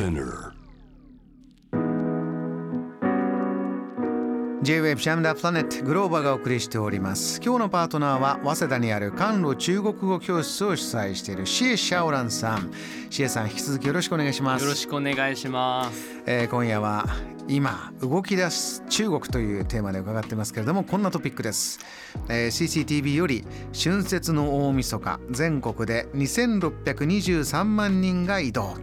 Spinner. J-Wave Jam the Planet グローバがお送りしております。今日のパートナーは早稲田にある韓路中国語教室を主催しているシエ・シャオランさん。シエさん引き続きよろしくお願いします。よろしくお願いします。えー今夜は今動き出す中国というテーマで伺ってますけれどもこんなトピックです、えー CCTV より春節の大晦日全国で2623万人が移動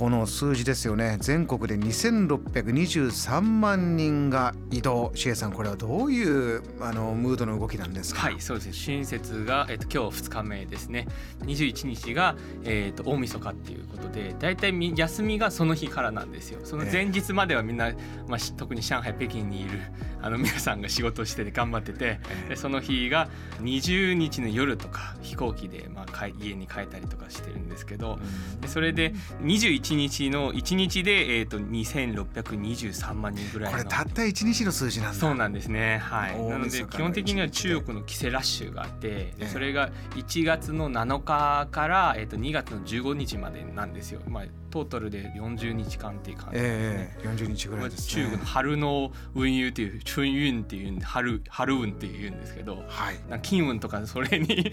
この数字ですよね全国で2623万人が移動シエさんこれはどういうあのムードの動きなんですか？はい、そうですね。春節がえっと今日2日目ですね。21日がえっと大晦日っていうことで、だいたいみ休みがその日からなんですよ。その前日まではみんな、まあし特に上海北京にいるあの皆さんが仕事をしてて頑張ってて、でその日が20日の夜とか飛行機でまあ帰家に帰ったりとかしてるんですけど、でそれで21日の1日でえっと2623万人ぐらいのこれたった1日の数字なんだそうなんですね。はい。大なので基本的には中国の帰省ラッシュがあって、えそれが1月の7日からえっと2月の15日までなんですよ。まあトータルで40日間っていう感じですね。ええ40日ぐらまあいですね中国の春の運輸っていう春運っていうんで春春運っていうんですけど。はいな金運とかそれに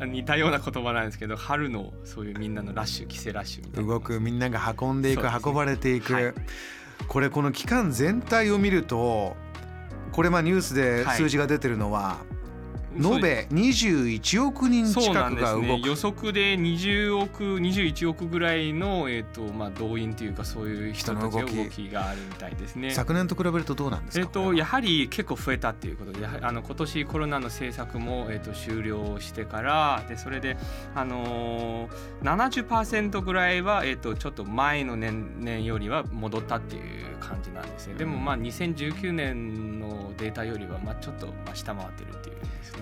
似たような言葉なんですけど春のそういうみんなのラッシュ帰省ラッシュみたいな動くみんなが運んでいく、運ばれていく、はい。これこの期間全体を見るとこれまあニュースではい。数字が出てるのは、そう延べ21億人近くが動く、予測で20億21億ぐらいの、えーとまあ、動員というかそういう人たちの動き。があるみたいですね。昨年と比べるとどうなんですか、えー、とやはり結構増えたっていうこと。でやはりあの今年コロナの政策も、えー、と終了してからでそれで、あのー、70%ぐらいは、えー、とちょっと前の年年よりは戻ったっていう感じなんですね。でもまあ2019年のデータよりはまあちょっとまあ下回ってるっていうんですね。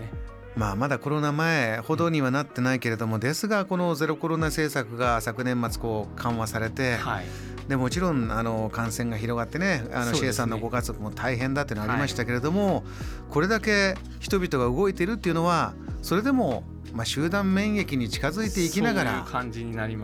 まあ、まだコロナ前ほどにはなってないけれどもですがこのゼロコロナ政策が昨年末こう緩和されて、はい。でもちろんあの感染が広がってねあのシエさんのご家族も大変だっていうのはありましたけれども、これだけ人々が動いているっていうのはそれでも、まあ、集団免疫に近づいていきながら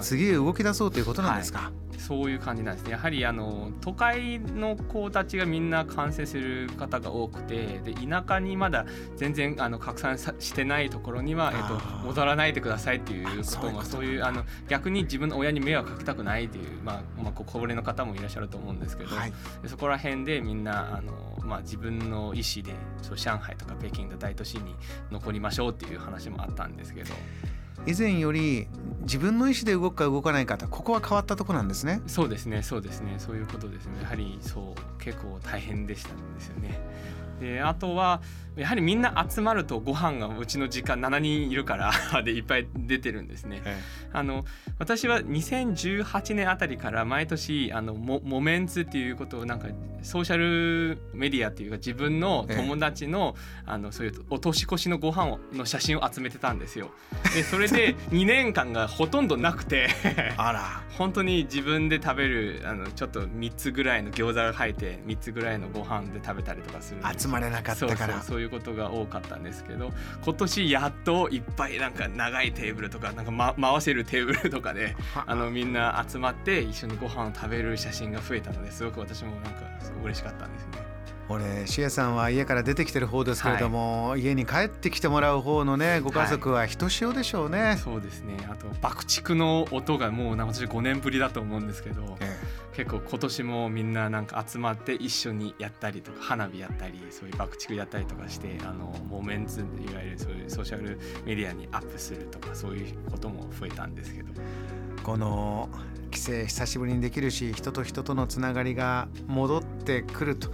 次へ動き出そうということなんですか？そういう感じなんですね。やはりあの都会の子たちがみんな感染する方が多くてで田舎にまだ全然あの拡散さしてないところには、えっと戻らないでくださいっていうこあそういうことともそういうあの逆に自分の親に迷惑かけたくないっていう、まあまあ、こ高齢の方もいらっしゃると思うんですけど、はい。でそこら辺でみんなあの、まあ、自分の意思でそう上海とか北京の大都市に残りましょうっていう話もあったんですけど。以前より自分の意思で動くか動かないかここは変わったところなんですね。そうですね、そうですね、そういうことですね。やはりそう結構大変でしたんですよね。であとはやはりみんな集まるとご飯がうちの時間7人いるから でいっぱい出てるんですね。あの私は2018年あたりから毎年あのモモメンツっていうことをなんかソーシャルメディアっていうか自分の友達の,、あのそういうお年越しのご飯をの写真を集めてたんですよ。でそれで 2年間がほとんどなくて。あら。本当に自分で食べるあのちょっと3つぐらいの餃子が入って3つぐらいのご飯で食べたりとかする集まれなかったから。そうそうそういうことが多かったんですけど今年やっといっぱいなんか長いテーブルとかなんか、ま、回せるテーブルとかでは。あのみんな集まって一緒にご飯を食べる写真が増えたのですごく私もなんか嬉しかったんですよね。俺シエさんは家から出てきてる方ですけれども、家に帰ってきてもらう方のねご家族はひとしおでしょうね。そうですね。あと爆竹の音がもうなんか私5年ぶりだと思うんですけどえ結構今年もみんななんか集まって一緒にやったりとか花火やったりそういう爆竹やったりとかしてあのモメンツいわゆるそういうソーシャルメディアにアップするとかそういうことも増えたんですけど。えこの帰省久しぶりにできるし人と人とのつながりが戻ってくると。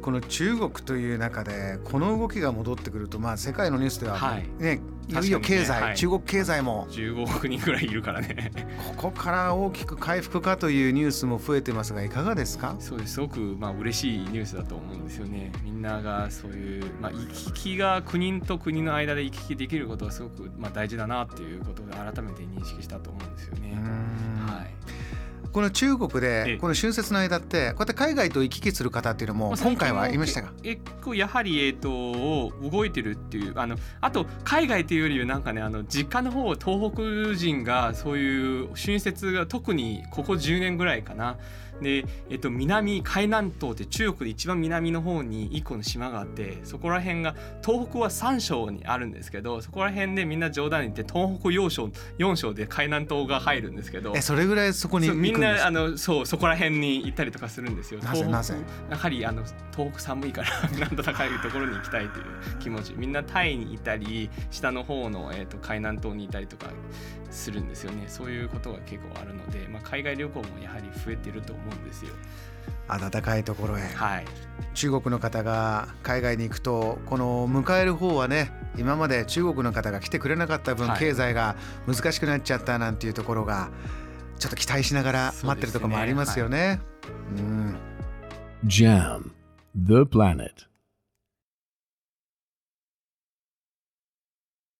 この中国という中でこの動きが戻ってくると、まあ、世界のニュースでは、はい。ねいよいよ経済、ねはい。中国経済も。15億人ぐらいいるからね。ここから大きく回復かというニュースも増えてますがいかがですか？そうです。すごくまあ嬉しいニュースだと思うんですよね。みんながそういう、まあ、行き来が国と国の間で行き来できることはすごくまあ大事だなっていうことを改めて認識したと思うんですよね。はいこの中国えでえこの春節の間ってこうやって海外と行き来する方っていうのも今回はいましたが結構やはり、えー、と動いてるっていうあのあと海外というよりはなんかねあの実家の方東北人がそういう春節が特にここ10年ぐらいかな。で、えっと南海南島って中国で一番南の方に1個の島があってそこら辺が東北は3省にあるんですけどそこら辺でみんな冗談に言って東北4省 ,4 省で海南島が入るんですけど。えそれぐらいそこに行くんなあのそうそこら辺に行ったりとかするんですよ。なぜなぜ？やはりあの東北寒いから なんと高いところに行きたいという気持ち。みんなタイにいたり下の方の、えー、と海南島にいたりとかするんですよね。そういうことが結構あるので、まあ、海外旅行もやはり増えてると思うんですよ。暖かいところへ。はい、中国の方が海外に行くとこの迎える方はね今まで中国の方が来てくれなかった分、はい。経済が難しくなっちゃったなんていうところがちょっと期待しながら待ってるところもありますよね。うん Jam, the planet.